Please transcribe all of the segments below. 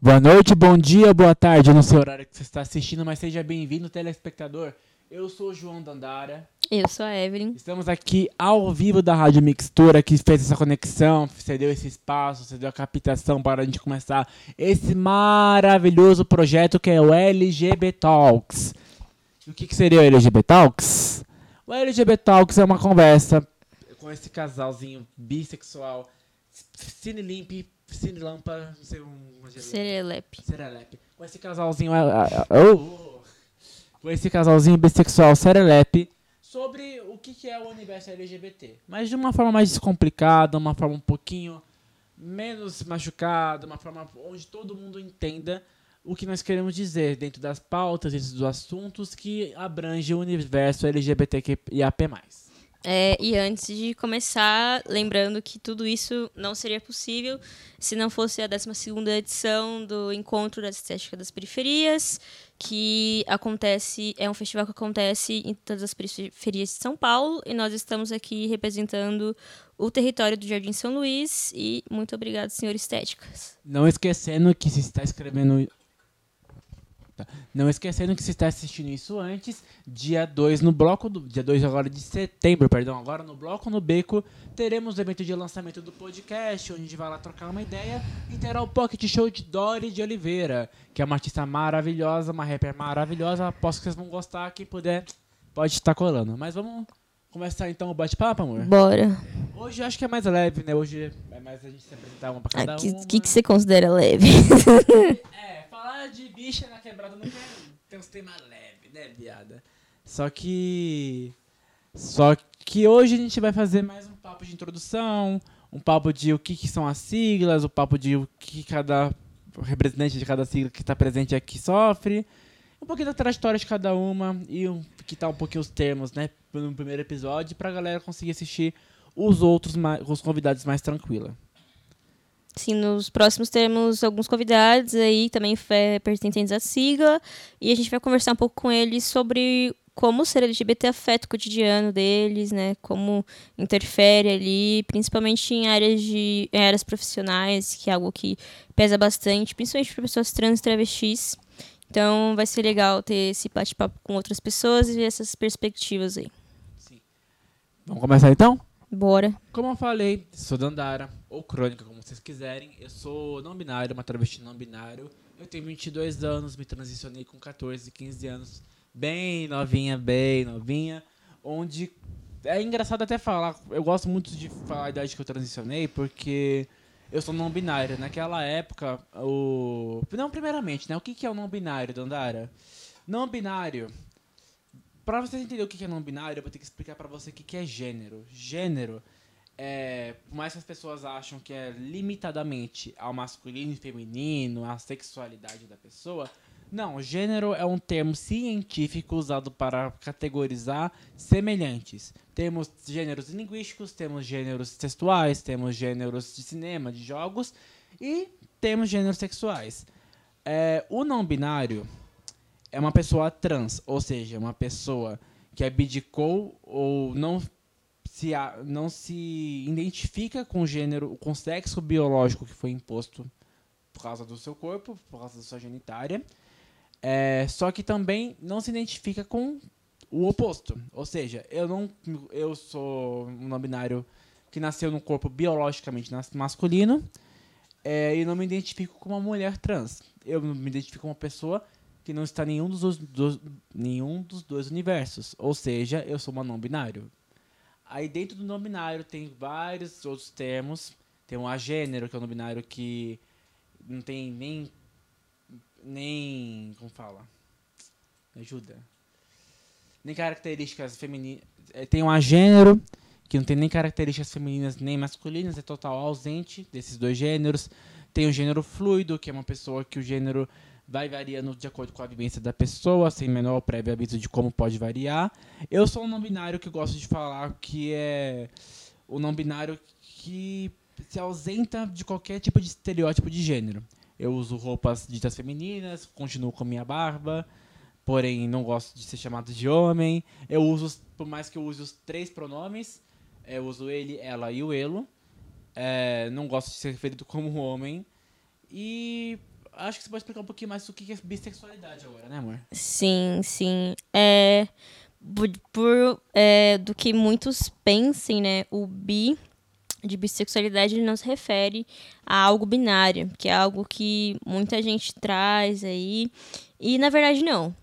Boa noite, bom dia, boa tarde. Eu não sei o horário que você está assistindo, mas seja bem-vindo, telespectador. Eu sou o João Dandara. Eu sou a Evelyn. Estamos aqui ao vivo da Rádio Mixtura, que fez essa conexão, cedeu esse espaço, cedeu a captação para a gente começar esse maravilhoso projeto que é o LGB Talks. E o que, que seria o LGB Talks? O LGB Talks é uma conversa com esse casalzinho bissexual, Cine Limp, Cine Lampa, não sei um. Serelepe. Serelepe. Com esse casalzinho. Uh, uh, com esse casalzinho bissexual Serelepe sobre o que, que é o universo LGBT. Mas de uma forma mais descomplicada, uma forma um pouquinho menos machucada, uma forma onde todo mundo entenda o que nós queremos dizer dentro das pautas, dentro dos assuntos que abrange o universo LGBTQIAP+. É, e antes de começar, lembrando que tudo isso não seria possível se não fosse a 12ª edição do Encontro da Estética das Periferias, que acontece, é um festival que acontece em todas as periferias de São Paulo, e nós estamos aqui representando o território do Jardim São Luís, e muito obrigado, senhor Estéticas. Não esquecendo que se está escrevendo Tá. Não esquecendo que se está assistindo isso antes, dia 2 no bloco do. Dia 2 agora de setembro, perdão, agora no bloco no Beco, teremos o evento de lançamento do podcast, onde a gente vai lá trocar uma ideia e terá o Pocket Show de Dori de Oliveira, que é uma artista maravilhosa, uma rapper maravilhosa. Aposto que vocês vão gostar. Quem puder, pode estar colando. Mas vamos começar então o bate-papo, amor? Bora. Hoje eu acho que é mais leve, né? Hoje é mais a gente se apresentar uma pra cada O ah, que, uma. que, que você considera leve? é, falar de bicha na quebrada não tem, tem uns temas leves, né, viada? Só que. Só que hoje a gente vai fazer mais um papo de introdução, um papo de o que, que são as siglas, o um papo de o que cada representante de cada sigla que está presente aqui sofre, um pouquinho da trajetória de cada uma e um, que tá um pouquinho os termos, né, no primeiro episódio, pra galera conseguir assistir os outros, os convidados mais tranquila. Sim, nos próximos teremos alguns convidados aí, também pertencentes à sigla, e a gente vai conversar um pouco com eles sobre como ser LGBT afeta o cotidiano deles, né? Como interfere ali, principalmente em áreas de em áreas profissionais, que é algo que pesa bastante, principalmente para pessoas trans e travestis. Então vai ser legal ter esse bate-papo com outras pessoas e ver essas perspectivas aí. Sim. Vamos começar então? Bora. Como eu falei, sou Dandara, ou Crônica, como vocês quiserem. Eu sou não binário, uma travesti não binário. Eu tenho 22 anos, me transicionei com 14, 15 anos. Bem novinha, bem novinha. Onde é engraçado até falar, eu gosto muito de falar a idade que eu transicionei, porque eu sou não binário. Naquela época, o. Não, primeiramente, né? O que é o não binário, Dandara? Não binário Pra vocês entenderem o que é não binário, eu vou ter que explicar para você o que é gênero. Gênero é, por mais que as pessoas acham que é limitadamente ao masculino e feminino, à sexualidade da pessoa, não, gênero é um termo científico usado para categorizar semelhantes. Temos gêneros linguísticos, temos gêneros textuais, temos gêneros de cinema, de jogos e temos gêneros sexuais. É, o não binário é uma pessoa trans, ou seja, uma pessoa que abdicou ou não se, não se identifica com o gênero, com o sexo biológico que foi imposto por causa do seu corpo, por causa da sua genitária, é, só que também não se identifica com o oposto. Ou seja, eu não eu sou um não binário que nasceu no corpo biologicamente masculino é, e não me identifico como uma mulher trans. Eu me identifico como uma pessoa que não está em nenhum dos, dos, nenhum dos dois universos. Ou seja, eu sou uma não binário. Aí dentro do não binário tem vários outros termos. Tem um agênero, que é um não binário que não tem nem. nem. como fala? Ajuda. Nem características femininas. É, tem um agênero, que não tem nem características femininas nem masculinas, é total ausente desses dois gêneros. Tem o gênero fluido, que é uma pessoa que o gênero vai variando de acordo com a vivência da pessoa, sem menor prévio aviso de como pode variar. Eu sou um não binário que gosto de falar que é o não binário que se ausenta de qualquer tipo de estereótipo de gênero. Eu uso roupas ditas femininas, continuo com minha barba, porém não gosto de ser chamado de homem. Eu uso, por mais que eu use os três pronomes, eu uso ele, ela e o elo. É, não gosto de ser referido como homem. E acho que você pode explicar um pouquinho mais o que é bissexualidade agora, né, amor? Sim, sim. É, por, é, do que muitos pensem, né, o bi de bissexualidade não se refere a algo binário, que é algo que muita gente traz aí. E na verdade não.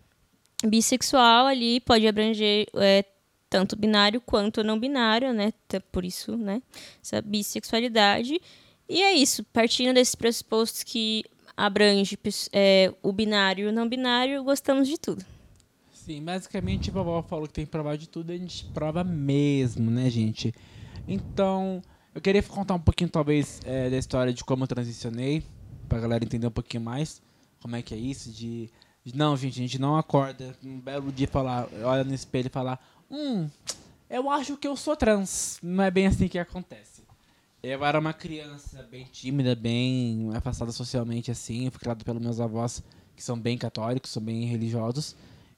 Bissexual ali pode abranger é, tanto binário quanto não binário, né? Por isso, né? Essa bissexualidade. E é isso, partindo desses pressupostos que abrange é, o binário e o não binário, gostamos de tudo. Sim, basicamente a vovó falou que tem que provar de tudo, a gente prova mesmo, né, gente? Então, eu queria contar um pouquinho, talvez, é, da história de como eu transicionei, pra galera entender um pouquinho mais como é que é isso, de, de não, gente, a gente não acorda um belo dia falar, olha no espelho e falar, hum, eu acho que eu sou trans. Não é bem assim que acontece. Eu era uma criança bem tímida, bem afastada socialmente, assim. Eu fui criado pelos meus avós, que são bem católicos, são bem religiosos.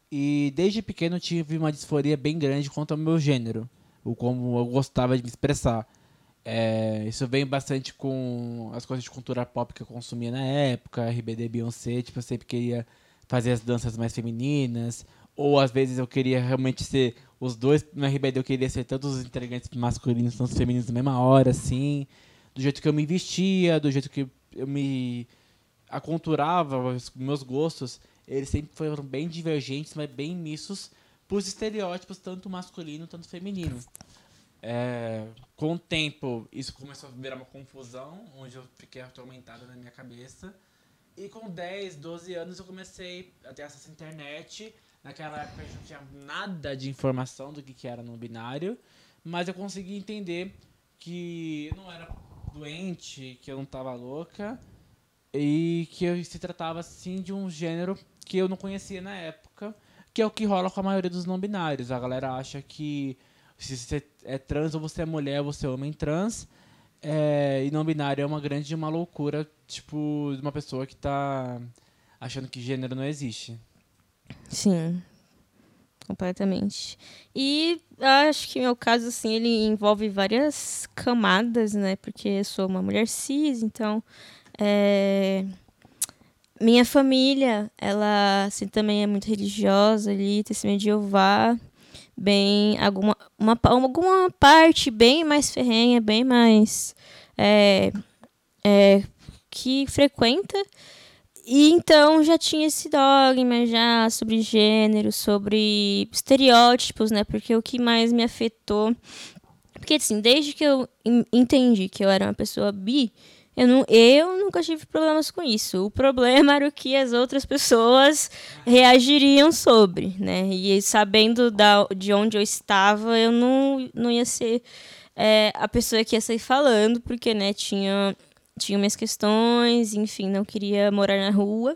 E desde pequeno tive uma disforia bem grande quanto ao meu gênero, o como eu gostava de me expressar. É, isso vem bastante com as coisas de cultura pop que eu consumia na época, RBD, Beyoncé, tipo, eu sempre queria fazer as danças mais femininas, ou às vezes eu queria realmente ser os dois no RBD eu queria ser tanto os integrantes masculinos quanto os femininos na mesma hora, assim. Do jeito que eu me vestia, do jeito que eu me aconturava, os meus gostos, eles sempre foram bem divergentes, mas bem missos pros estereótipos, tanto masculino tanto feminino. É, com o tempo, isso começou a virar uma confusão, onde eu fiquei atormentado na minha cabeça. E com 10, 12 anos eu comecei a ter acesso à internet Naquela época a gente não tinha nada de informação do que, que era no binário, mas eu consegui entender que eu não era doente, que eu não estava louca e que se tratava sim de um gênero que eu não conhecia na época, que é o que rola com a maioria dos não binários. A galera acha que se você é trans ou você é mulher, você é homem trans. É, e não binário é uma grande uma loucura, tipo, de uma pessoa que está achando que gênero não existe. Sim, completamente. E acho que meu caso, assim, ele envolve várias camadas, né? Porque eu sou uma mulher cis, então. É... Minha família, ela assim, também é muito religiosa ali, testemunha de Jeová, bem, alguma, uma, alguma parte bem mais ferrenha, bem mais é, é, que frequenta e então já tinha esse dogma já sobre gênero, sobre estereótipos, né? Porque o que mais me afetou. Porque assim, desde que eu entendi que eu era uma pessoa bi, eu, não, eu nunca tive problemas com isso. O problema era o que as outras pessoas reagiriam sobre, né? E sabendo da, de onde eu estava, eu não, não ia ser é, a pessoa que ia sair falando, porque, né, tinha tinha minhas questões, enfim, não queria morar na rua.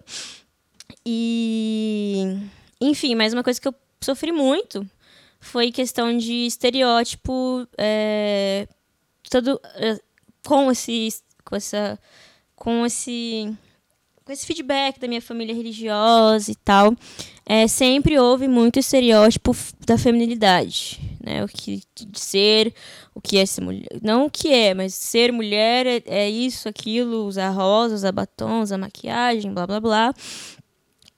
E. Enfim, mas uma coisa que eu sofri muito foi questão de estereótipo. É, todo, é, com esse. Com essa. Com esse com esse feedback da minha família religiosa e tal, é, sempre houve muito estereótipo da feminilidade, né? O que de ser, o que é ser mulher, não o que é, mas ser mulher é, é isso, aquilo, usar rosa, usar batom, usar maquiagem, blá blá blá.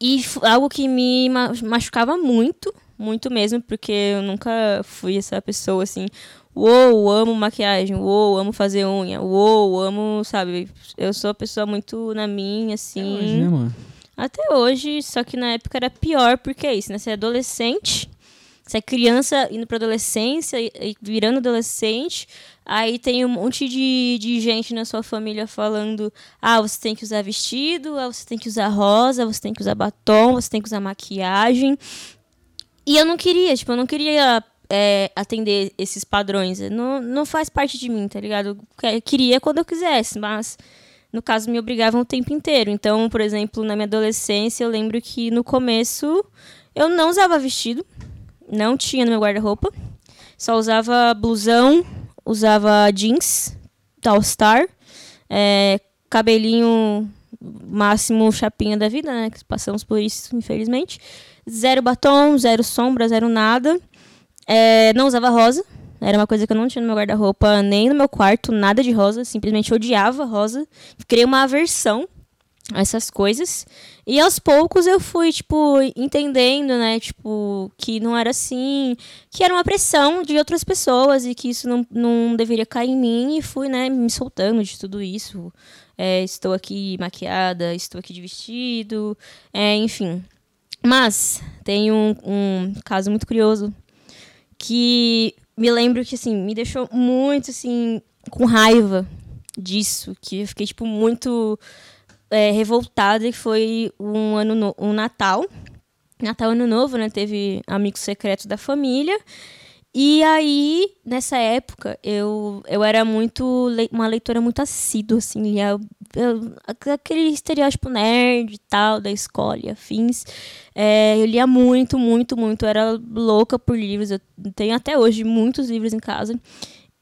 E algo que me machucava muito, muito mesmo, porque eu nunca fui essa pessoa assim, uou, amo maquiagem, uou, amo fazer unha, uou, amo, sabe? Eu sou uma pessoa muito na minha, assim. Até hoje, né, mano? Até hoje, só que na época era pior, porque é isso, né? Você é adolescente, você é criança indo pra adolescência e virando adolescente, aí tem um monte de, de gente na sua família falando: ah, você tem que usar vestido, ah, você tem que usar rosa, você tem que usar batom, você tem que usar maquiagem. E eu não queria, tipo, eu não queria é, atender esses padrões. Não, não faz parte de mim, tá ligado? Eu queria quando eu quisesse, mas no caso me obrigavam o tempo inteiro. Então, por exemplo, na minha adolescência, eu lembro que no começo eu não usava vestido, não tinha no meu guarda-roupa, só usava blusão, usava jeans, All Star, é, cabelinho máximo chapinha da vida, né? Que passamos por isso, infelizmente. Zero batom, zero sombra, zero nada. É, não usava rosa. Era uma coisa que eu não tinha no meu guarda-roupa, nem no meu quarto, nada de rosa. Simplesmente odiava rosa. Criei uma aversão essas coisas. E aos poucos eu fui, tipo, entendendo, né, tipo, que não era assim, que era uma pressão de outras pessoas e que isso não, não deveria cair em mim e fui, né, me soltando de tudo isso. É, estou aqui maquiada, estou aqui de vestido, é, enfim. Mas tem um, um caso muito curioso que me lembro que, assim, me deixou muito, assim, com raiva disso, que eu fiquei, tipo, muito é, revoltada, que foi um ano no, um Natal. Natal Ano Novo, né? Teve amigo secreto da família. E aí, nessa época, eu, eu era muito. uma leitora muito assídua, assim, lia, aquele estereótipo nerd e tal, da escola e afins. É, eu lia muito, muito, muito. Eu era louca por livros. Eu tenho até hoje muitos livros em casa.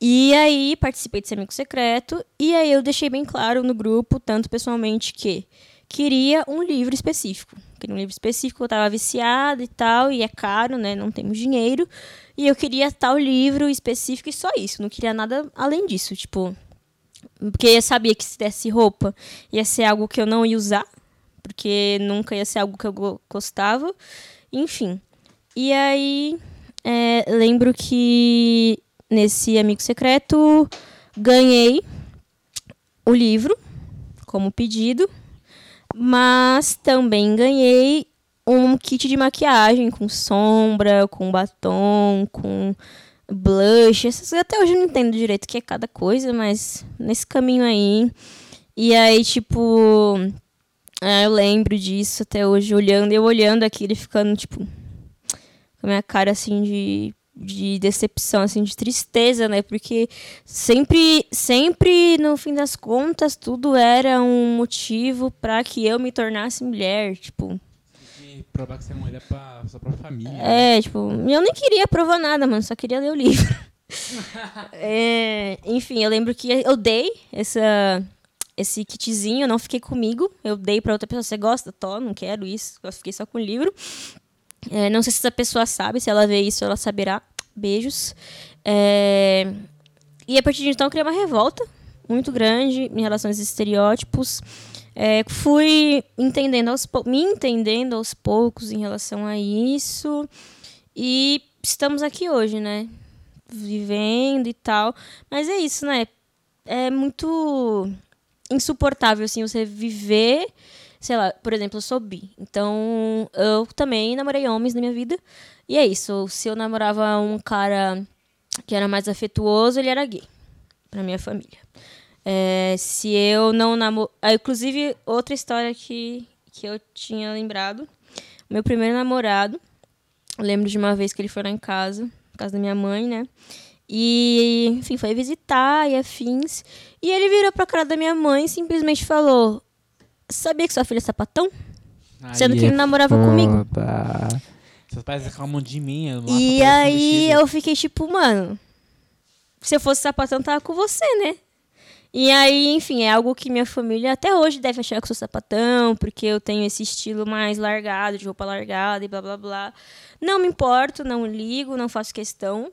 E aí participei desse amigo secreto e aí eu deixei bem claro no grupo, tanto pessoalmente, que queria um livro específico. Queria um livro específico, eu estava viciada e tal, e é caro, né? Não temos dinheiro. E eu queria tal livro específico e só isso. Não queria nada além disso, tipo. Porque eu sabia que se desse roupa ia ser algo que eu não ia usar, porque nunca ia ser algo que eu gostava. Enfim. E aí, é, lembro que nesse amigo secreto, ganhei o livro como pedido, mas também ganhei um kit de maquiagem com sombra, com batom, com blush. Essas, até hoje eu não entendo direito o que é cada coisa, mas nesse caminho aí. E aí, tipo, é, eu lembro disso até hoje, olhando, eu olhando aquilo e ficando, tipo, com a minha cara assim de de decepção, assim, de tristeza, né? Porque sempre, sempre, no fim das contas, tudo era um motivo para que eu me tornasse mulher, tipo. E provar que você é mulher pra sua própria família. É, tipo, eu nem queria provar nada, mano, só queria ler o livro. é, enfim, eu lembro que eu dei essa, esse kitzinho, eu não fiquei comigo, eu dei para outra pessoa, você gosta? Tô, não quero isso, eu fiquei só com o livro. É, não sei se essa pessoa sabe, se ela vê isso, ela saberá. Beijos. É... E a partir de então eu criei uma revolta muito grande em relação aos estereótipos. É, fui entendendo aos me entendendo aos poucos em relação a isso. E estamos aqui hoje, né? Vivendo e tal. Mas é isso, né? É muito insuportável, assim, você viver sei lá, por exemplo, eu sou bi. Então, eu também namorei homens na minha vida. E é isso. Se eu namorava um cara que era mais afetuoso, ele era gay. Pra minha família. É, se eu não namoro. Ah, inclusive, outra história que, que eu tinha lembrado. Meu primeiro namorado. lembro de uma vez que ele foi lá em casa, na casa da minha mãe, né? E, enfim, foi visitar e afins. E ele virou pra cara da minha mãe e simplesmente falou: Sabia que sua filha é sapatão? Aí Sendo que ele é namorava foda. comigo. Seus pais reclamam de mim. E aí eu fiquei tipo, mano, se eu fosse sapatão, tava com você, né? E aí, enfim, é algo que minha família até hoje deve achar que sou sapatão, porque eu tenho esse estilo mais largado, de roupa largada e blá blá blá. Não me importo, não ligo, não faço questão.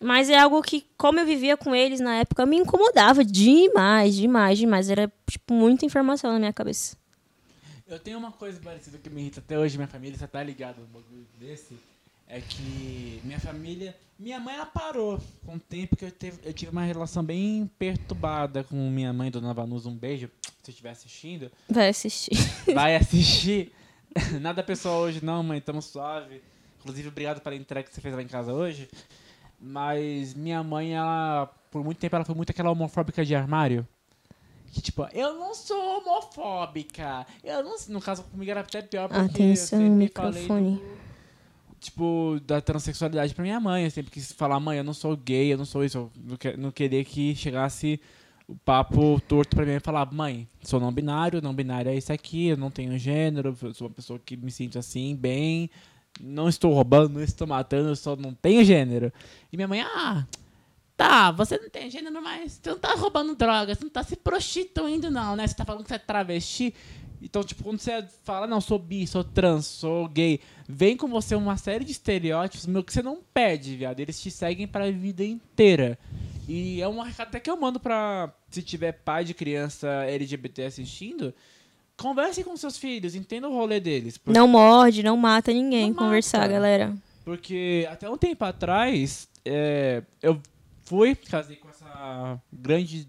Mas é algo que, como eu vivia com eles na época, me incomodava demais, demais, demais. Era, tipo, muita informação na minha cabeça. Eu tenho uma coisa parecida que me irrita até hoje, minha família, você tá ligado no bagulho desse? É que minha família. Minha mãe ela parou com o tempo que eu, teve, eu tive uma relação bem perturbada com minha mãe, Dona Vanusa. Um beijo, se estiver assistindo. Vai assistir. Vai assistir. Nada pessoal hoje, não, mãe, tamo suave. Inclusive, obrigado pela entrega que você fez lá em casa hoje. Mas minha mãe, ela, por muito tempo, ela foi muito aquela homofóbica de armário. Que tipo, eu não sou homofóbica. Eu não, no caso comigo era até pior porque Atenção, eu sempre microfone. falei do, tipo da transexualidade pra minha mãe. Eu sempre quis falar, mãe, eu não sou gay, eu não sou isso. Eu não, que, não queria que chegasse o papo torto pra mim e falar, mãe, sou não binário, não binário é isso aqui, eu não tenho gênero, eu sou uma pessoa que me sinto assim, bem, não estou roubando, não estou matando, eu só não tenho gênero. E minha mãe, ah, tá, você não tem gênero, mas você não tá roubando drogas, você não tá se prostituindo, não, né? Você tá falando que você é travesti. Então, tipo, quando você fala, não, sou bi, sou trans, sou gay, vem com você uma série de estereótipos meu, que você não perde, viado. Eles te seguem para a vida inteira. E é um recado até que eu mando pra. Se tiver pai de criança LGBT assistindo, conversem com seus filhos, entenda o rolê deles. Porque, Não morde, não mata ninguém. Não Conversar, mata. galera. porque até um tempo atrás, é, eu fui, casei com essa grande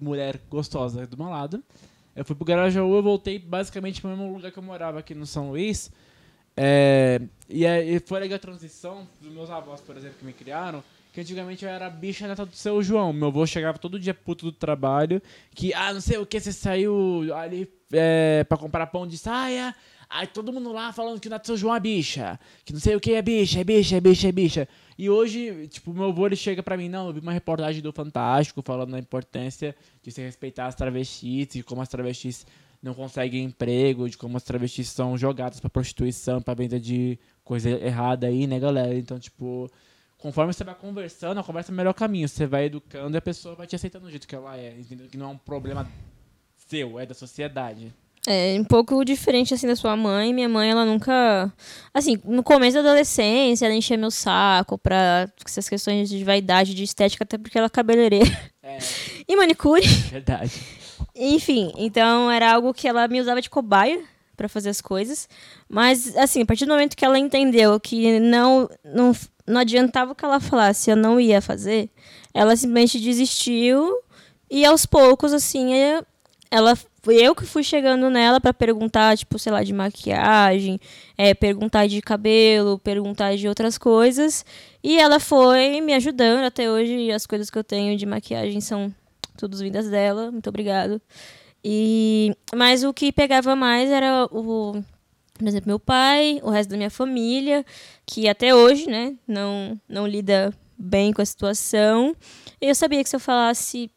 mulher gostosa do meu lado. Eu fui pro Garajaú, eu voltei basicamente pro mesmo lugar que eu morava aqui no São Luís. É, e, e foi legal a transição dos meus avós, por exemplo, que me criaram. Que antigamente eu era bicha neta do seu João. Meu avô chegava todo dia puto do trabalho. Que, ah, não sei o que, você saiu ali é, pra comprar pão de saia. Aí todo mundo lá falando que o neto do seu João é bicha. Que não sei o que é bicha, é bicha, é bicha, é bicha. E hoje, tipo, meu avô ele chega pra mim, não, eu vi uma reportagem do Fantástico falando da importância de se respeitar as travestis e como as travestis não conseguem emprego, de como as travestis são jogadas pra prostituição, pra venda de coisa errada aí, né, galera? Então, tipo, conforme você vai conversando, a conversa é o melhor caminho. Você vai educando e a pessoa vai te aceitando do jeito que ela é, entendeu? Que não é um problema seu, é da sociedade. É um pouco diferente assim da sua mãe. Minha mãe, ela nunca. Assim, no começo da adolescência, ela enchia meu saco pra essas questões de vaidade, de estética, até porque ela é cabeleireira É, e manicure. verdade. Enfim, então era algo que ela me usava de cobaia pra fazer as coisas. Mas, assim, a partir do momento que ela entendeu que não, não, não adiantava o que ela falasse, eu não ia fazer, ela simplesmente desistiu. E aos poucos, assim, é- ela eu que fui chegando nela pra perguntar, tipo, sei lá, de maquiagem, é, perguntar de cabelo, perguntar de outras coisas. E ela foi me ajudando até hoje. As coisas que eu tenho de maquiagem são todas vindas dela. Muito obrigado. E mas o que pegava mais era o por exemplo, meu pai, o resto da minha família, que até hoje, né, não não lida bem com a situação. Eu sabia que se eu falasse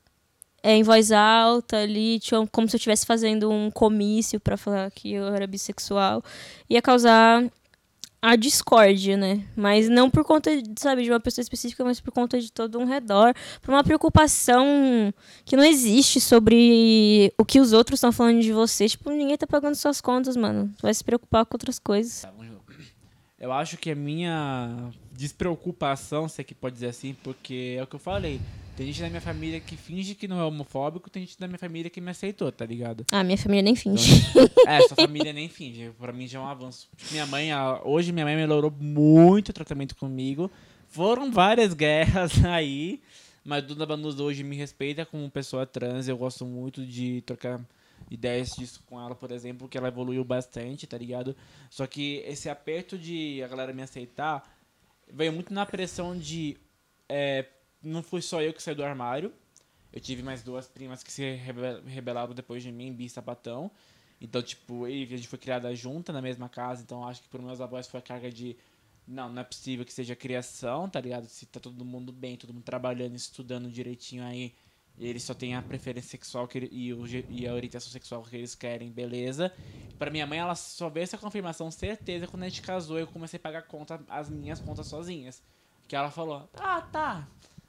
em voz alta ali, tinha- como se eu estivesse fazendo um comício pra falar que eu era bissexual, ia causar a discórdia, né? Mas não por conta, de, sabe, de uma pessoa específica, mas por conta de todo um redor, por uma preocupação que não existe sobre o que os outros estão falando de você. Tipo, ninguém tá pagando suas contas, mano. Vai se preocupar com outras coisas. Tá. Eu acho que a minha despreocupação, se é que pode dizer assim, porque é o que eu falei. Tem gente da minha família que finge que não é homofóbico, tem gente da minha família que me aceitou, tá ligado? Ah, minha família nem finge. É, sua família nem finge. Pra mim já é um avanço. Minha mãe, hoje minha mãe melhorou muito o tratamento comigo. Foram várias guerras aí, mas Duda Banus hoje me respeita como pessoa trans. Eu gosto muito de trocar ideias disso com ela, por exemplo, que ela evoluiu bastante, tá ligado? Só que esse aperto de a galera me aceitar veio muito na pressão de. é, não fui só eu que saí do armário. Eu tive mais duas primas que se rebe- rebelaram depois de mim, Bi e Sapatão. Então, tipo, e a gente foi criada junta na mesma casa, então acho que por meus avós foi a carga de. Não, não é possível que seja criação, tá ligado? Se tá todo mundo bem, todo mundo trabalhando, estudando direitinho aí, e eles só têm a preferência sexual que ele- e, o, e a orientação sexual que eles querem, beleza. Pra minha mãe, ela só veio essa confirmação, certeza, quando a gente casou eu comecei a pagar conta, as minhas contas sozinhas. Que ela falou, ah, tá,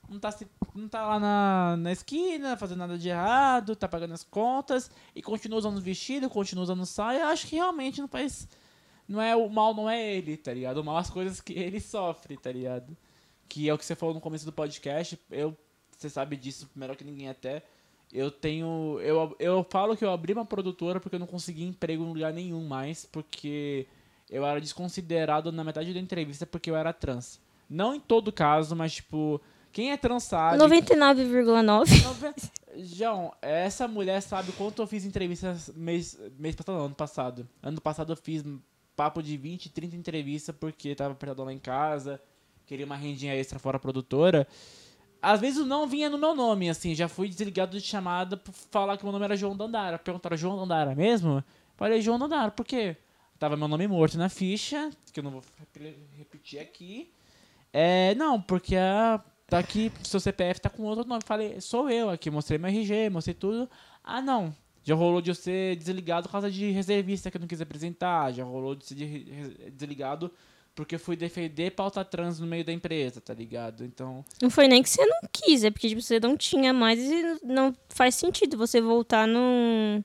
não tá, se, não tá lá na, na esquina fazendo nada de errado, tá pagando as contas e continua usando vestido, continua usando saia. Acho que realmente não faz. Não é o mal, não é ele, tá ligado? O mal é as coisas que ele sofre, tá ligado? Que é o que você falou no começo do podcast. Eu, você sabe disso melhor que ninguém até. Eu tenho. Eu, eu falo que eu abri uma produtora porque eu não consegui emprego em lugar nenhum mais, porque eu era desconsiderado na metade da entrevista porque eu era trans. Não em todo caso, mas tipo, quem é trans sabe. 99,9. Nove- João, essa mulher sabe quanto eu fiz entrevistas mês, mês passado, ano passado. Ano passado eu fiz papo de 20, 30 entrevistas porque tava apertado lá em casa, queria uma rendinha extra fora a produtora. Às vezes o não vinha no meu nome, assim, já fui desligado de chamada por falar que meu nome era João Dandara. Perguntaram, João Dandara mesmo? Falei, João Dandara, por quê? Tava meu nome morto na ficha, que eu não vou rep- repetir aqui. É, não, porque a, tá aqui, seu CPF tá com outro nome. Falei, sou eu aqui, mostrei meu RG, mostrei tudo. Ah, não. Já rolou de eu ser desligado por causa de reservista que eu não quis apresentar. Já rolou de ser desligado porque eu fui defender pauta trans no meio da empresa, tá ligado? Então, Não foi nem que você não quis, é porque tipo, você não tinha mais e não faz sentido você voltar no,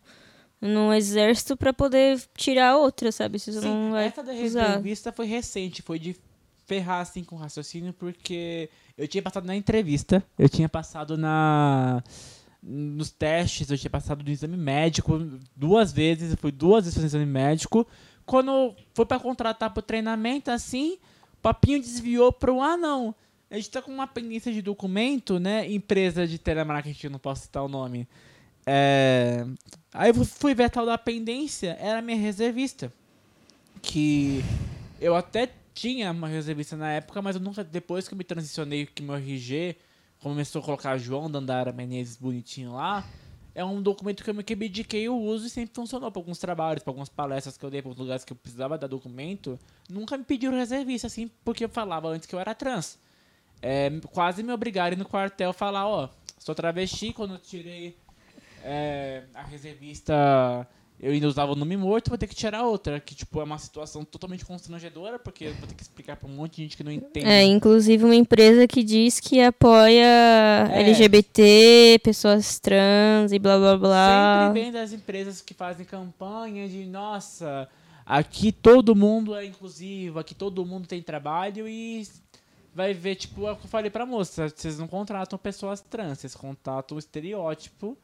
no exército pra poder tirar outra, sabe? Se você Sim, não vai essa da usar. reservista foi recente, foi de ferrar assim com o raciocínio, porque eu tinha passado na entrevista, eu tinha passado na nos testes, eu tinha passado do exame médico duas vezes, eu fui duas vezes fazer exame médico. Quando foi para contratar pro treinamento, assim, o papinho desviou pro, ah, não, a gente tá com uma pendência de documento, né, empresa de telemarketing, não posso citar o nome. É... Aí eu fui ver a tal da pendência, era minha reservista. Que eu até tinha uma reservista na época, mas eu nunca, depois que eu me transicionei, que meu RG começou a colocar João Dandara Menezes bonitinho lá, é um documento que eu me abdiquei o uso e sempre funcionou para alguns trabalhos, para algumas palestras que eu dei, para lugares que eu precisava dar documento. Nunca me pediram reservista, assim, porque eu falava antes que eu era trans. É, quase me obrigaram no quartel a falar, ó, sou travesti, quando eu tirei é, a reservista eu ainda usava o nome morto, vou ter que tirar outra. Que, tipo, é uma situação totalmente constrangedora, porque eu vou ter que explicar pra um monte de gente que não entende. É, inclusive uma empresa que diz que apoia É. LGBT, pessoas trans e blá blá blá. Sempre vem das empresas que fazem campanha de, nossa, aqui todo mundo é inclusivo, aqui todo mundo tem trabalho e vai ver, tipo, é o que eu falei pra moça, vocês não contratam pessoas trans, vocês contratam o estereótipo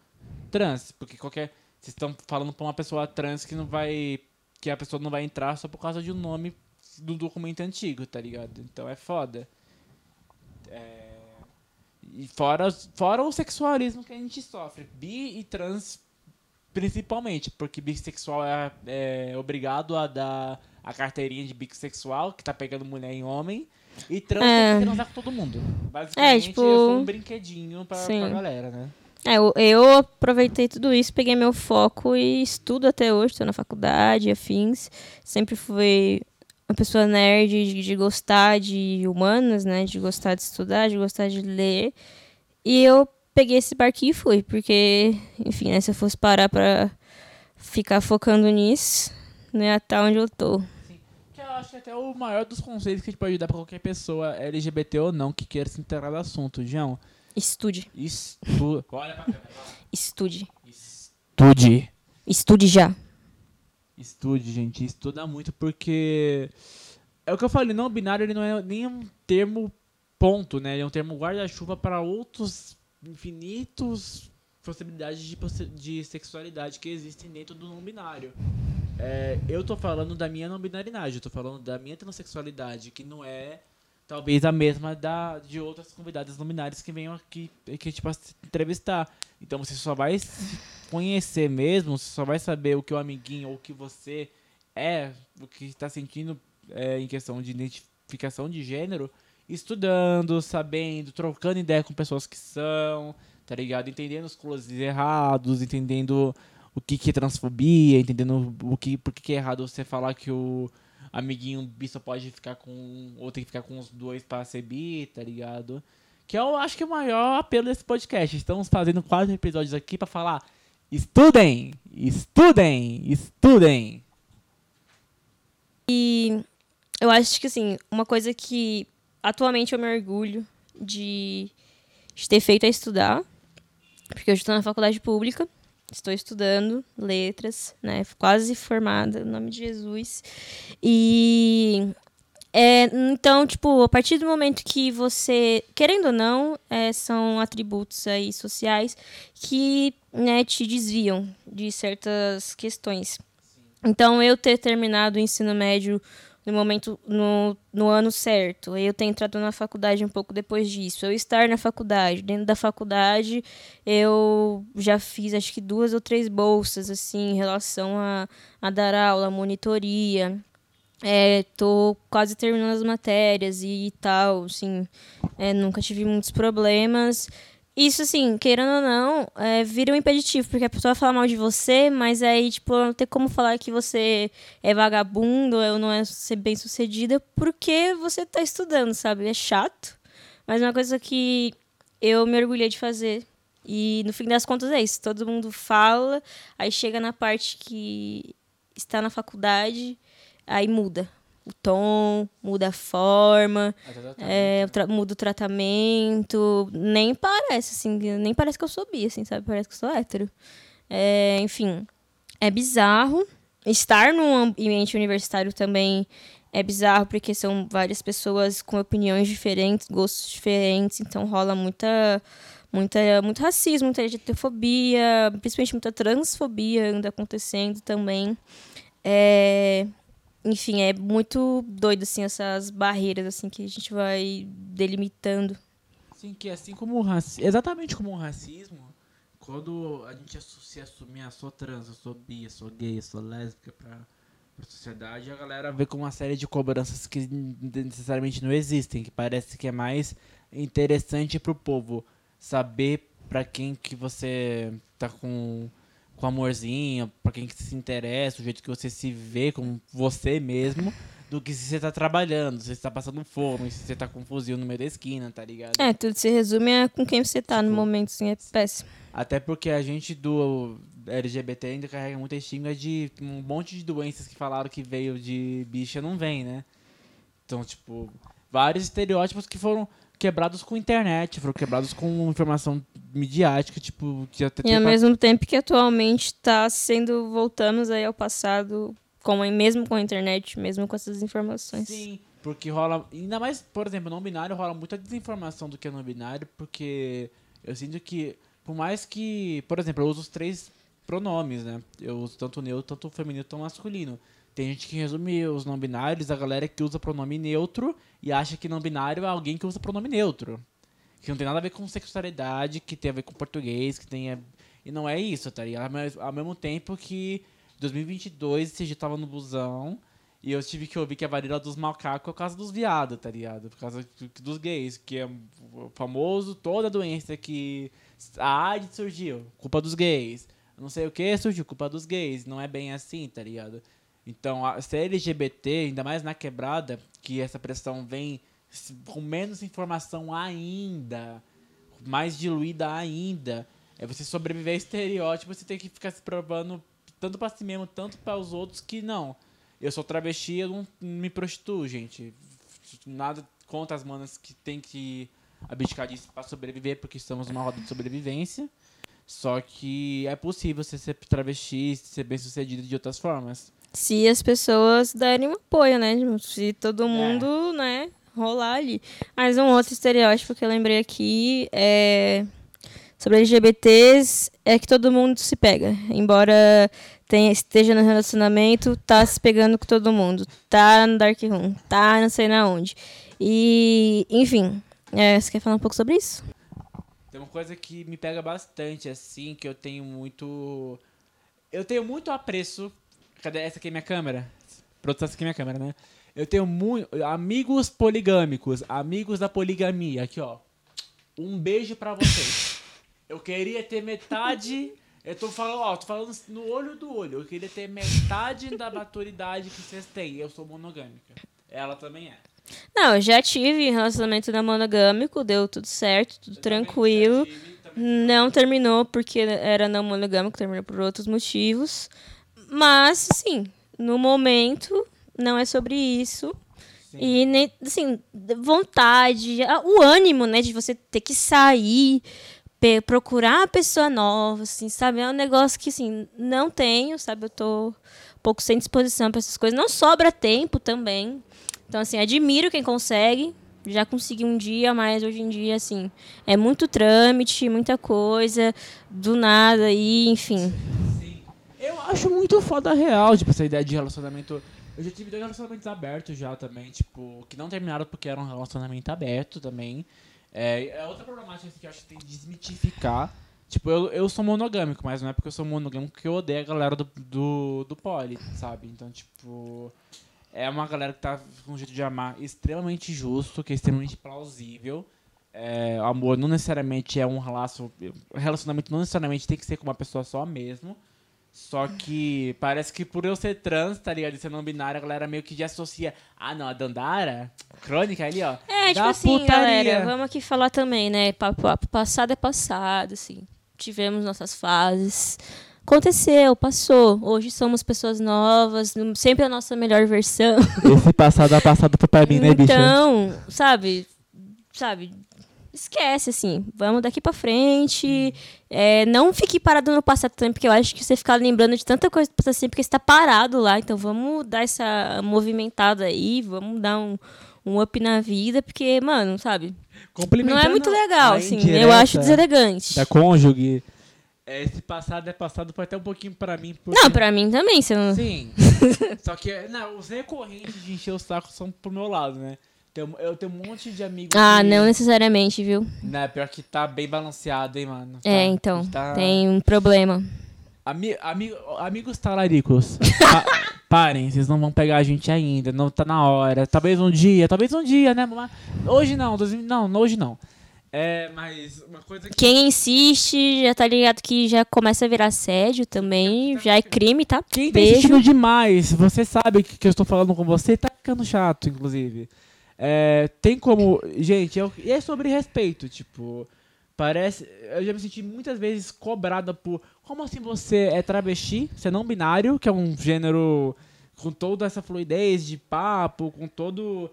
trans, porque qualquer... Vocês estão falando pra uma pessoa trans que não vai... que a pessoa não vai entrar só por causa de um nome do documento antigo, tá ligado? Então é foda. É... E fora, fora o sexualismo que a gente sofre. Bi e trans, principalmente. Porque bissexual é, é obrigado a dar a carteirinha de bissexual, que tá pegando mulher em homem. E trans É. tem que transar com todo mundo. Basicamente, É, tipo- eu sou um brinquedinho pra, Sim. pra galera, né? É, eu, eu aproveitei tudo isso, peguei meu foco e estudo até hoje, estou na faculdade, afins. Sempre fui uma pessoa nerd de, de gostar de humanas, né? De gostar de estudar, de gostar de ler. E eu peguei esse barquinho e fui, porque, enfim, né, se eu fosse parar pra ficar focando nisso, não ia estar onde eu tô. Que eu acho que até o maior dos conselhos que a gente pode dar pra qualquer pessoa, LGBT ou não, que queira se inteirar do assunto. João, Estude, estude. Olha pra câmera. estude, Estude. estude já. Estude, gente. Estuda muito porque. É o que eu falei, não binário ele não é nem um termo ponto, né? Ele é um termo guarda-chuva para outros infinitos possibilidades de, de sexualidade que existem dentro do não binário. É, eu tô falando da minha não binaridade, eu tô falando da minha transexualidade, que não é talvez a mesma da de outras convidadas binárias que venham aqui que tipo se entrevistar. Então você só vai conhecer mesmo, você só vai saber o que o amiguinho ou o que você é, o que está sentindo é, em questão de identificação de gênero, estudando, sabendo, trocando ideia com pessoas que são, tá ligado? Entendendo os closes errados, entendendo o que, que é transfobia, entendendo o que, por que, que é errado você falar que o amiguinho bi só pode ficar com. ou tem que ficar com os dois pra ser bi, tá ligado? Que eu acho que é o maior apelo desse podcast. Estamos fazendo quatro episódios aqui pra falar. Estudem! Estudem! Estudem! E eu acho que, assim, uma coisa que atualmente eu me orgulho de, de ter feito é estudar. Porque eu estou na faculdade pública, estou estudando letras, né? Quase formada, em nome de Jesus. E. É, então, tipo, a partir do momento que você, querendo ou não, é, são atributos aí sociais que né, te desviam de certas questões. Então, eu ter terminado o ensino médio no momento, no, no ano certo, eu ter entrado na faculdade um pouco depois disso, eu estar na faculdade, dentro da faculdade, eu já fiz acho que duas ou três bolsas, assim, em relação a, a dar aula, monitoria. É, tô quase terminando as matérias e tal, assim, é, nunca tive muitos problemas. Isso, assim, querendo ou não, é, vira um impeditivo, porque a pessoa vai falar mal de você, mas aí, tipo, não tem como falar que você é vagabundo ou não é ser bem sucedida, porque você tá estudando, sabe? É chato, mas é uma coisa que eu me orgulhei de fazer. E no fim das contas é isso, todo mundo fala, aí chega na parte que está na faculdade, aí muda o tom, muda a forma, é, o tra- muda o tratamento. Nem parece, assim, nem parece que eu sou bi, assim, sabe? Parece que eu sou hétero. É, enfim, é bizarro. Estar num ambiente universitário também é bizarro porque são várias pessoas com opiniões diferentes, gostos diferentes, então rola muita muita muito racismo, muita LGBTfobia, principalmente muita transfobia anda acontecendo também. É, enfim, é muito doido assim essas barreiras assim que a gente vai delimitando. Sim, que assim como o racismo, exatamente como o racismo, quando a gente se assumir, ah, sou trans, eu sou bi, eu sou gay, eu sou lésbica pra pra sociedade, a galera vê com uma série de cobranças que necessariamente não existem, que parece que é mais interessante pro povo saber para quem que você tá com com amorzinho, para quem que se interessa, o jeito que você se vê com você mesmo, do que se você tá trabalhando, se você tá passando fome, se você tá com um fuzil no meio da esquina, tá ligado? É, tudo se resume a com quem você tá no Tipo, momento, assim, é péssimo. Até porque a gente do LGBT ainda carrega muita estigma de um monte de doenças que falaram que veio de bicha não vem, né? Então, tipo, vários estereótipos que foram quebrados com internet, foram quebrados com informação midiática, tipo, que até E ao mesmo tempo que atualmente está sendo, voltamos aí ao passado, com, mesmo com a internet, mesmo com essas informações. Sim, porque rola. Ainda mais, por exemplo, no binário rola muita desinformação do que é no binário, porque eu sinto que, por mais que. Por exemplo, eu uso os três pronomes, né? Eu uso tanto neutro, tanto feminino, tanto masculino. Tem gente que resume os não binários, a galera que usa pronome neutro e acha que não binário é alguém que usa pronome neutro. Que não tem nada a ver com sexualidade, que tem a ver com português, que tem. a- E não é isso, tá ligado? Ao mesmo tempo que em 2022 você já tava no busão e eu tive que ouvir que a varíola dos macacos é por causa dos viados, tá ligado? Por causa do- dos gays, que é famoso, toda doença que a AIDS surgiu, culpa dos gays. Não sei o que surgiu, culpa dos gays. Não é bem assim, tá ligado? Então, ser LGBT, ainda mais na quebrada, que essa pressão vem com menos informação ainda, mais diluída ainda, é você sobreviver a estereótipo, você tem que ficar se provando tanto pra si mesmo, tanto para os outros que não. Eu sou travesti, eu não me prostituo, gente. Nada contra as manas que tem que abdicar disso pra sobreviver, porque estamos numa roda de sobrevivência. Só que é possível você ser travesti ser bem sucedido de outras formas. Se as pessoas derem um apoio, né? Se É. todo mundo, né, rolar ali. Mas um outro estereótipo que eu lembrei aqui é sobre LGBTs é que todo mundo se pega. Embora tenha, esteja no relacionamento, tá se pegando com todo mundo. Tá no Dark Room, tá não sei na onde. E, enfim, é, você quer falar um pouco sobre isso? Tem uma coisa que me pega bastante, assim, que eu tenho muito. Eu tenho muito apreço. Cadê essa aqui é minha câmera? Produção, essa aqui é minha câmera, né? Eu tenho muito. Amigos poligâmicos, amigos da poligamia. Aqui, ó. Um beijo pra vocês. Eu queria ter metade. Eu tô falando, ó, tô falando no olho do olho. Eu queria ter metade da maturidade que vocês têm. Eu sou monogâmica. Ela também é. Não, eu já tive relacionamento não monogâmico, deu tudo certo, tudo tranquilo. Não terminou porque era não monogâmico, terminou por outros motivos. Mas, assim, no momento, não é sobre isso. Sim. E, nem, assim, vontade, o ânimo, né, de você ter que sair, procurar uma pessoa nova, assim, sabe? É um negócio que, assim, não tenho, sabe? Eu tô um pouco sem disposição para essas coisas. Não sobra tempo também. Então, assim, admiro quem consegue. Já consegui um dia, mas hoje em dia, assim, é muito trâmite, muita coisa, do nada, e enfim. Eu acho muito foda real, tipo, essa ideia de relacionamento. Eu já tive dois relacionamentos abertos já também, tipo, que não terminaram porque era um relacionamento aberto também. É, é outra problemática assim, que eu acho que tem que desmitificar. Tipo, eu, eu sou monogâmico, mas não é porque eu sou monogâmico que eu odeio a galera do, do, do poli, sabe? Então, tipo, é uma galera que tá com um jeito de amar extremamente justo, que é extremamente plausível. É, amor não necessariamente é um relaço, relacionamento não necessariamente tem que ser com uma pessoa só mesmo. Só que parece que por eu ser trans, tá ligado? E ser não binário, a galera meio que já associa. Ah, não, a Dandara? Crônica ali, ó. É, tipo assim, putaria. galera, vamos aqui falar também, né? Pa- pa- Passado é passado, assim. Tivemos nossas fases. Aconteceu, passou. Hoje somos pessoas novas, sempre a nossa melhor versão. Esse passado é passado pra mim, né, bicha? Então, sabe, sabe, esquece, assim. Vamos daqui pra frente. É, não fique parado no passado também, porque eu acho que você ficar lembrando de tanta coisa passa sempre porque você tá parado lá. Então vamos dar essa movimentada aí, vamos dar um, um up na vida, porque, mano, sabe? Não é muito legal, assim. Eu acho deselegante. Da cônjuge. É, Esse passado é passado foi até um pouquinho pra mim. porque- Não, pra mim também. Você não... Sim. Só que, não, os recorrentes de encher o saco são pro meu lado, né? Tem- Eu tenho um monte de amigos. Ah, que, não necessariamente, viu? Né, pior que tá bem balanceado, hein, mano. Tá- É, então. tá- Tem um problema. Ami, ami- amigos talaricos, pa- parem, vocês não vão pegar a gente ainda, não tá na hora. Talvez um dia, talvez um dia, né? Mas hoje não, 2000 não, hoje não. É, mas uma coisa que. Quem insiste já tá ligado que já começa a virar assédio também. Já é crime, tá? Quem tá insistindo demais, você sabe que, que eu estou falando com você, tá ficando chato, inclusive. É, tem como. Gente, é, é sobre respeito, tipo. Parece. Eu já me senti muitas vezes cobrada por. Como assim você é travesti? Você é não binário, que é um gênero com toda essa fluidez de papo, com todo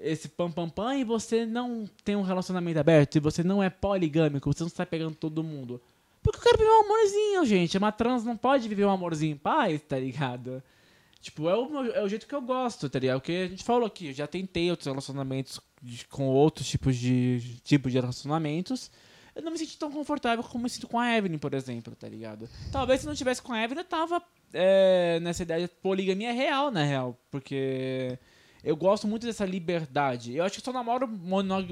esse pam pam pam, e você não tem um relacionamento aberto, e você não é poligâmico, você não está pegando todo mundo. Porque eu quero viver um amorzinho, gente. Uma trans não pode viver um amorzinho em paz, tá ligado? Tipo, é o, é o jeito que eu gosto, tá ligado? Porque a gente falou aqui, eu já tentei outros relacionamentos de- com outros tipos de, tipos de relacionamentos. Eu não me senti tão confortável como me sinto com a Evelyn, por exemplo, tá ligado? Talvez se não tivesse com a Evelyn, eu tava é, nessa ideia de poligamia real, na real. Porque eu gosto muito dessa liberdade. Eu acho que eu só namoro mono,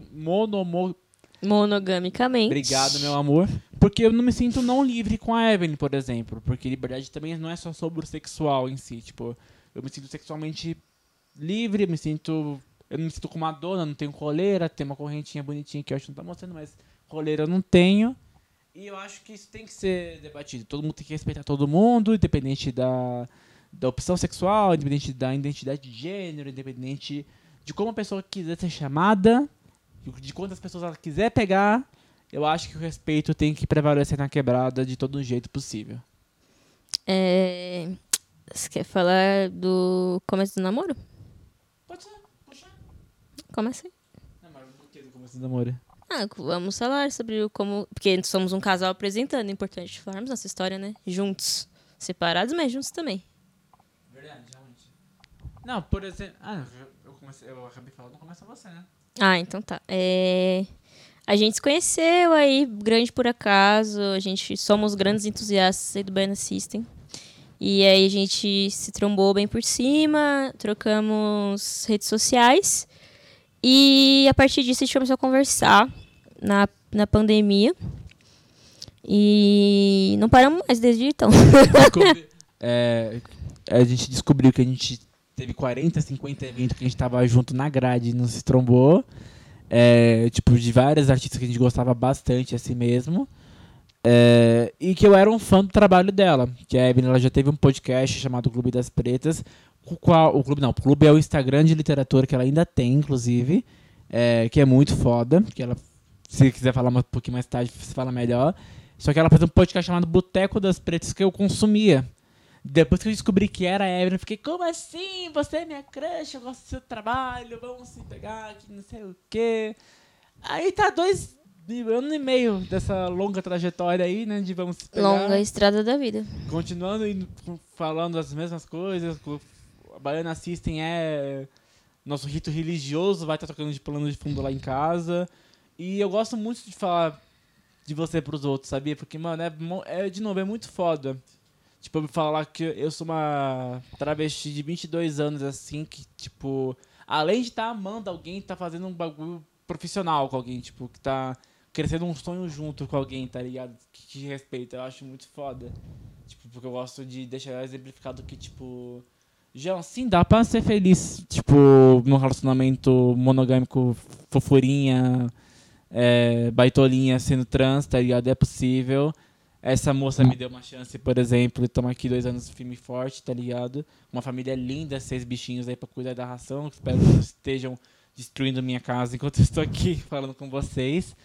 Monogamicamente. Obrigado, meu amor. Porque eu não me sinto não livre com a Evelyn, por exemplo. Porque liberdade também não é só sobre o sexual em si. Tipo, eu me sinto sexualmente livre, eu me sinto. Eu não me sinto como uma dona, não tenho coleira, tem uma correntinha bonitinha que eu acho que não tá mostrando, mas coleira eu não tenho. E eu acho que isso tem que ser debatido. Todo mundo tem que respeitar todo mundo, independente da, da opção sexual, independente da identidade de gênero, independente de como a pessoa quiser ser chamada, de quantas pessoas ela quiser pegar. Eu acho que o respeito tem que prevalecer na quebrada de todo jeito possível. É... Você quer falar do começo do namoro? Pode ser, puxa. Começa aí. Não, mas por que do começo do namoro? Ah, vamos falar sobre como. Porque somos um casal apresentando, é importante falarmos nossa história, né? Juntos. Separados, mas juntos também. Verdade, realmente. Não, por exemplo. Ah, eu, comecei, eu acabei falando, começa você, né? Ah, então tá. É... A gente se conheceu aí, grande por acaso. A gente somos grandes entusiastas aí do Baiana System. E aí a gente se trombou bem por cima, trocamos redes sociais. E a partir disso a gente começou a conversar na, na pandemia. E não paramos mais desde então. É, a gente descobriu que a gente teve 40, 50 eventos que a gente tava junto na grade e não se trombou. É, tipo, de várias artistas que a gente gostava bastante, assim mesmo. É, e que eu era um fã do trabalho dela. Que a Evelyn ela já teve um podcast chamado Clube das Pretas. O, qual, o clube não, o clube é o Instagram de literatura que ela ainda tem, inclusive. é, que é muito foda. Que ela, se quiser falar um pouquinho mais tarde, você fala melhor. Só que ela fez um podcast chamado Boteco das Pretas que eu consumia. Depois que eu descobri que era a Evelyn, eu fiquei, como assim? Você é minha crush, eu gosto do seu trabalho, vamos se pegar aqui, não sei o quê. Aí tá dois ano e meio dessa longa trajetória aí, né? De vamos se pegar. Longa estrada da vida. Continuando indo, falando as mesmas coisas. co- A Baiana System é nosso rito religioso, vai estar tocando de plano de fundo lá em casa. E eu gosto muito de falar de você pros outros, sabia? Porque, mano, é, é de novo, é muito foda. Tipo, eu falar que eu sou uma travesti de 22 anos, assim, que, tipo, além de estar amando alguém, tá fazendo um bagulho profissional com alguém, tipo, que tá crescendo um sonho junto com alguém, tá ligado? Que te respeita, eu acho muito foda. Tipo, porque eu gosto de deixar exemplificado que, tipo. Já sim, dá pra ser feliz, tipo, num relacionamento monogâmico, fofurinha, é, baitolinha, sendo trans, tá ligado? É possível. Essa moça me deu uma chance, por exemplo, estamos aqui dois anos firme e forte, tá ligado? Uma família linda, seis bichinhos aí pra cuidar da ração. Espero que não estejam destruindo minha casa enquanto eu estou aqui falando com vocês.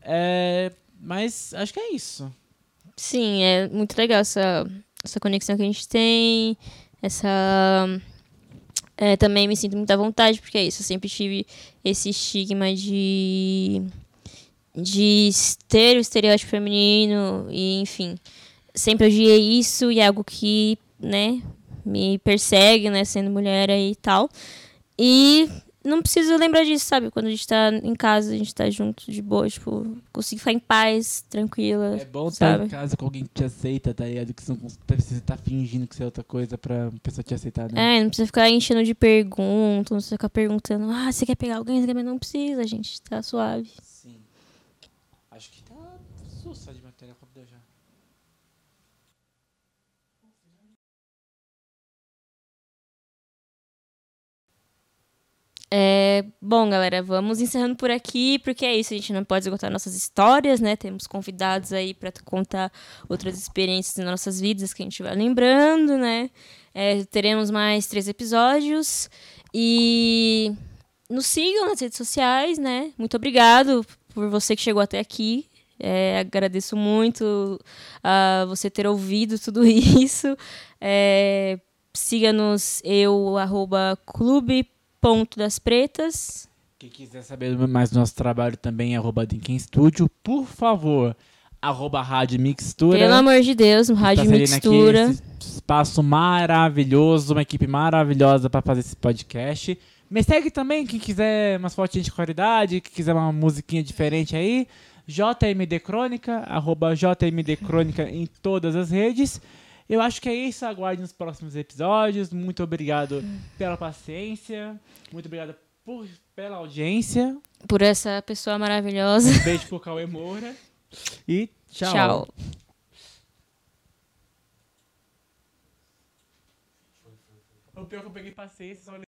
É, mas acho que é isso. Sim, é muito legal essa, essa conexão que a gente tem. Essa. é, também me sinto muito à vontade, porque é isso. Eu sempre tive esse estigma de de ter o estereótipo feminino e, enfim, sempre odiei isso e é algo que, né, me persegue, né, sendo mulher aí e tal. E não preciso lembrar disso, sabe? Quando a gente tá em casa, a gente tá junto, de boa, tipo, consigo ficar em paz, tranquila. É bom estar sabe? em casa com alguém que te aceita, tá ligado? Que você não precisa estar fingindo que você é outra coisa pra pessoa te aceitar, né? É, não precisa ficar enchendo de perguntas, não precisa ficar perguntando, ah, você quer pegar alguém? Você quer... Não precisa, gente, tá suave. Sim. Acho que tá matéria como deu já. É, bom, galera, vamos encerrando por aqui, porque é isso, a gente não pode esgotar nossas histórias, né? Temos convidados aí para contar outras experiências nas nossas vidas que a gente vai lembrando, né? É, teremos mais três episódios e nos sigam nas redes sociais, né? Muito obrigado por você que chegou até aqui. É, agradeço muito a você ter ouvido tudo isso. É, Siga-nos eu, arroba clube ponto das pretas. Quem quiser saber mais do nosso trabalho também arroba Dinken Studio. Por favor, arroba Rádio Mixtura. Pelo amor de Deus, Rádio Mixtura. Aqui espaço maravilhoso, uma equipe maravilhosa para fazer esse podcast. Me segue também, quem quiser umas fotinhas de qualidade, quem quiser uma musiquinha diferente aí. JMD Crônica, arroba JMD Crônica em todas as redes. Eu acho que é isso. Aguarde nos próximos episódios. Muito obrigado pela paciência. Muito obrigado por, pela audiência. Por essa pessoa maravilhosa. Um beijo pro Cauê Moura. E tchau. Tchau. O pior que eu peguei paciência, só